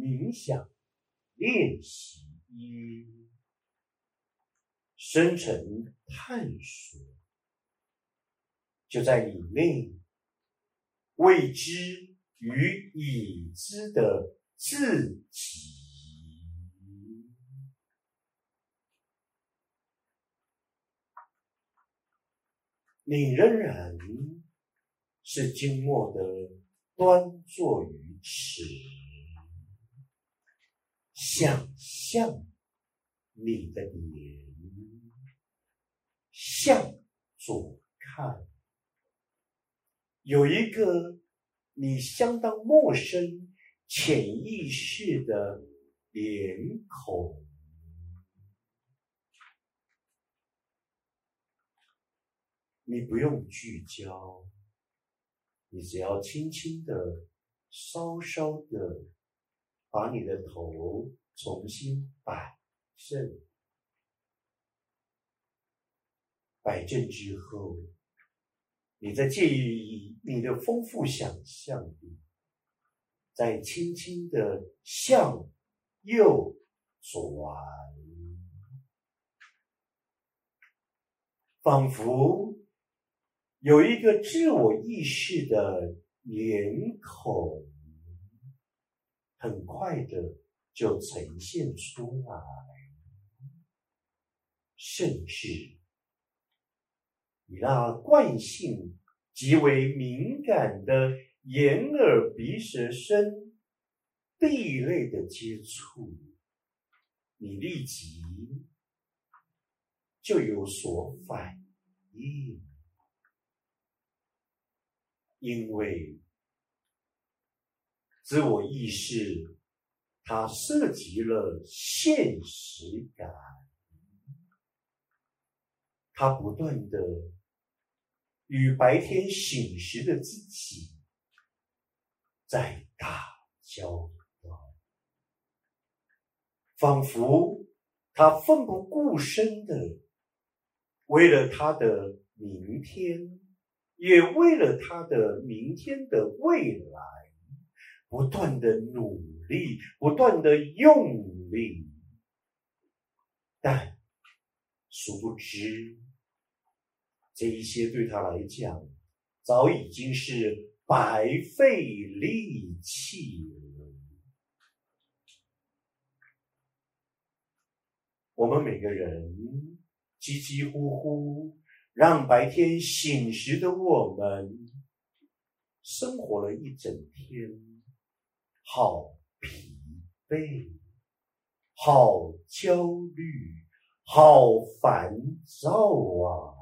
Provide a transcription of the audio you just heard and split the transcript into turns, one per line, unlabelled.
冥想练习一，深层探索，就在你内未知与已知的自己。你仍然是静默的端坐于此，想象你的脸向左看，有一个你相当陌生、潜意识的脸孔。你不用聚焦，你只要轻轻的、稍稍的把你的头重新摆正。摆正之后，你再借以你的丰富想象力，再轻轻的向右转，仿佛。有一个自我意识的脸孔，很快的就呈现出来，甚至你那惯性极为敏感的眼耳鼻舌身地类的接触，你立即就有所反应。因为自我意识，它涉及了现实感，它不断的与白天醒时的自己在打交道，仿佛他奋不顾身的为了他的明天。也为了他的明天的未来，不断的努力，不断的用力，但殊不知，这一些对他来讲，早已经是白费力气了。我们每个人急急呼呼。让白天醒时的我们生活了一整天，好疲惫，好焦虑，好烦躁啊！